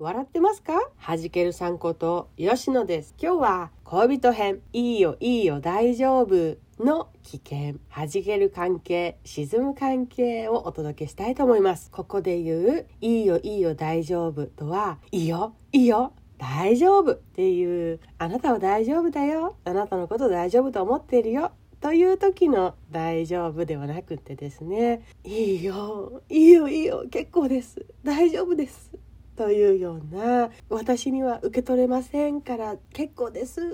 笑ってますか？弾けるさんこと吉野です。今日は恋人編、いいよいいよ大丈夫の危険、弾ける関係、沈む関係をお届けしたいと思います。ここで言う、いいよいいよ大丈夫とは、いいよいいよ大丈夫っていう、あなたは大丈夫だよ。あなたのこと大丈夫と思っているよ。という時の大丈夫ではなくてですね、いいよ、いいよいいよ、結構です。大丈夫です。というような私には受け取れませんから結構ですっ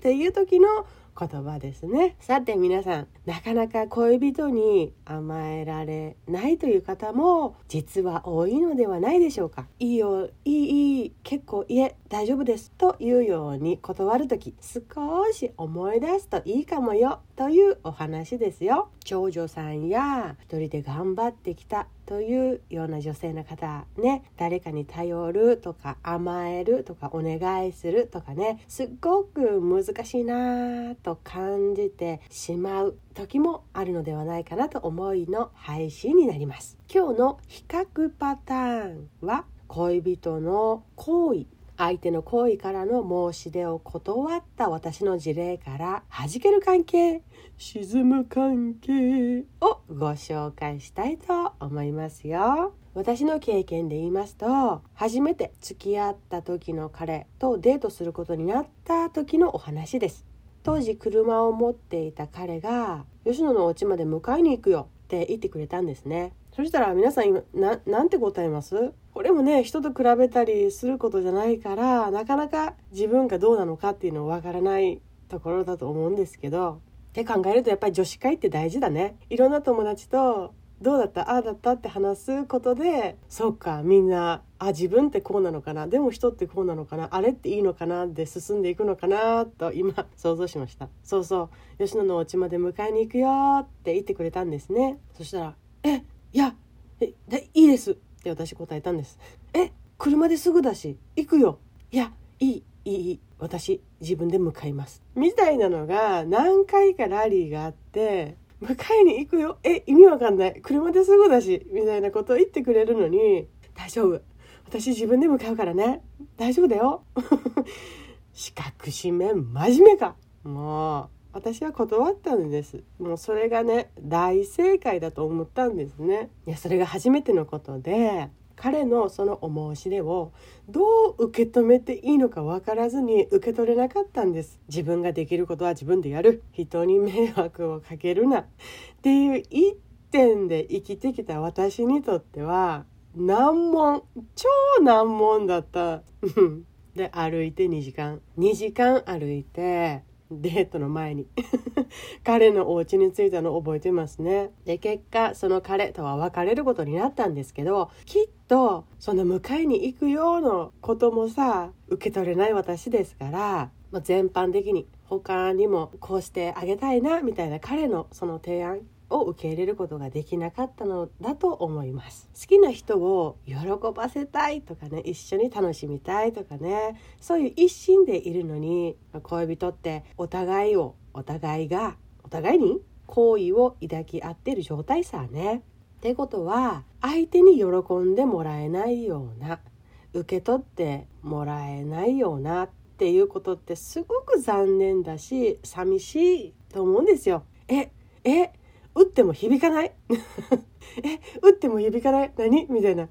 ていう時の言葉ですね。さて皆さんなかなか恋人に甘えられないという方も実は多いのではないでしょうか。いいよいいいい結構いえ大丈夫ですというように断る時少し思い出すといいかもよというお話ですよ。長女さんや一人で頑張ってきたというような女性の方ね誰かに頼るとか甘えるとかお願いするとかねすっごく難しいなと感じてしまう時もあるのではないかなと思いの配信になります。今日の比較パターンは恋人の行為相手の行為からの申し出を断った私の事例から弾ける関係沈む関係をご紹介したいと思いますよ。私の経験で言いますと初めて付き合った時の彼とデートすることになった時のお話です。当時車を持っていた彼が吉野のお家まで迎えに行くよって言ってくれたんですね。そしたら皆さん今ななんて答えます？これもね人と比べたりすることじゃないからなかなか自分がどうなのかっていうのわからないところだと思うんですけどって考えるとやっぱり女子会って大事だね。いろんな友達とどうだった？ああだったって話すことでそうかみんなあ自分ってこうなのかな？でも人ってこうなのかな？あれっていいのかな？で進んでいくのかな？と今想像しました。そうそう。吉野のお家まで迎えに行くよって言ってくれたんですね。そしたら「え？いやえでいいです」って私答えたんです「え車ですぐだし行くよ。いやいいいい私自分で向かいます」みたいなのが何回かラリーがあって迎えに行くよ。え意味わかんない。車ですぐだしみたいなことを言ってくれるのに大丈夫。私自分で向かうからね。大丈夫だよ四角紙面真面目か。もう私は断ったんです。もうそれがね大正解だと思ったんですね。いやそれが初めてのことで彼のそのお申し出をどう受け止めていいのか分からずに受け取れなかったんです。自分ができることは自分でやる。人に迷惑をかけるな。っていう一点で生きてきた私にとっては難問。超難問だった。で歩いて2時間。2時間歩いてデートの前に。彼のお家に着いたのを覚えてますね。で結果その彼とは別れることになったんですけどきっとその迎えに行くようなこともさ受け取れない私ですから、まあ、全般的に他にもこうしてあげたいなみたいな彼のその提案。を受け入れることができなかったのだと思います好きな人を喜ばせたいとかね一緒に楽しみたいとかねそういう一心でいるのに恋人ってお互いをお互いがお互いに好意を抱き合ってる状態さねってことは相手に喜んでもらえないような受け取ってもらえないようなっていうことってすごく残念だし寂しいと思うんですよ。ええっても響かない？え打っても響かない？何？みたいな。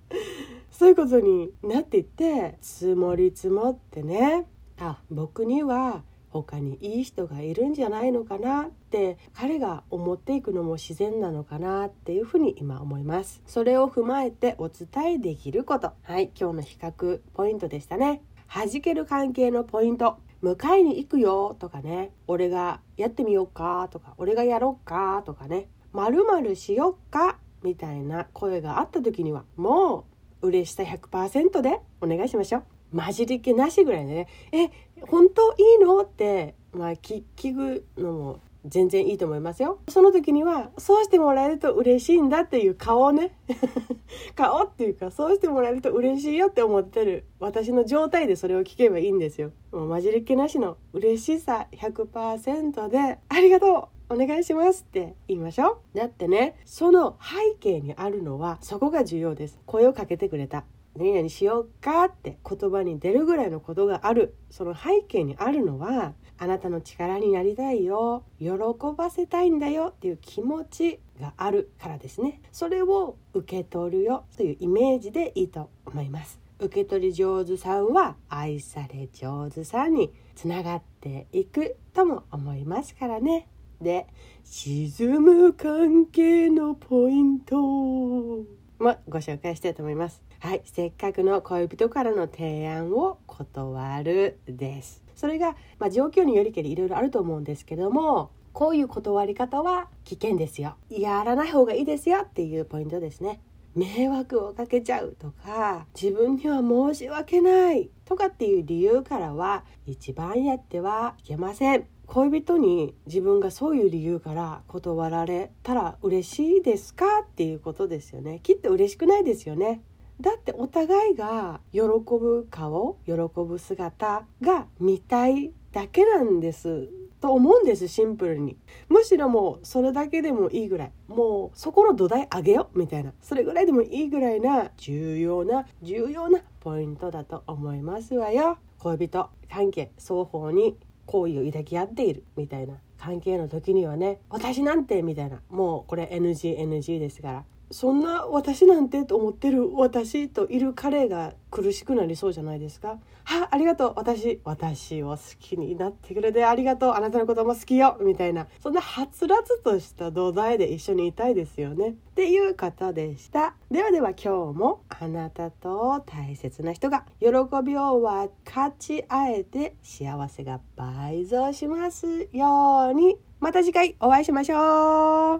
そういうことになっていって積もり積もってね。あ僕には他にいい人がいるんじゃないのかなって彼が思っていくのも自然なのかなっていうふうに今思います。それを踏まえてお伝えできること。はい今日の比較ポイントでしたね。弾ける関係のポイント。迎えに行くよとかね。俺がやってみようかとか俺がやろうかとかね。まるしよっかみたいな声があった時にはもう嬉しさ100%でお願いしましょう。混じり気なしぐらいでね。え本当いいの？って、まあ、聞くのも全然いいと思いますよ。その時にはそうしてもらえると嬉しいんだっていう顔ね。顔っていうかそうしてもらえると嬉しいよって思ってる私の状態でそれを聞けばいいんですよ。もう混じり気なしの嬉しさ100%でありがとう。お願いしますって言いましょう。だってねその背景にあるのはそこが重要です。声をかけてくれた。何々しようかって言葉に出るぐらいのことがある。その背景にあるのはあなたの力になりたいよ。喜ばせたいんだよっていう気持ちがあるからですね。それを受け取るよ。というイメージでいいと思います。受け取り上手さんは愛され上手さんにつながっていくとも思いますからね。で沈む関係のポイント。もご紹介したいと思います。はいせっかくの恋人からの提案を断るです。それが、まあ、状況によりけりいろいろあると思うんですけどもこういう断り方は危険ですよ。やらない方がいいですよっていうポイントですね。迷惑をかけちゃうとか自分には申し訳ないとかっていう理由からは一番やってはいけません。恋人に自分がそういう理由から断られたら嬉しいですかっていうことですよね。きっと嬉しくないですよね。だってお互いが喜ぶ顔喜ぶ姿が見たいだけなんです。と思うんですシンプルに。むしろもうそれだけでもいいぐらい。もうそこの土台上げようみたいな。それぐらいでもいいぐらいな重要な重要なポイントだと思いますわよ。恋人関係双方に好意を抱き合っているみたいな。関係の時にはね私なんてみたいな。もうこれ NGNG NG ですから。そんな私なんてと思ってる私といる彼が苦しくなりそうじゃないですか。はありがとう。私私を好きになってくれてありがとう。あなたのことも好きよ。みたいな。そんなはつらつとした土台で一緒にいたいですよね。っていう方でした。ではでは今日もあなたと大切な人が喜びを分かち合えて幸せが倍増しますように。また次回お会いしましょう。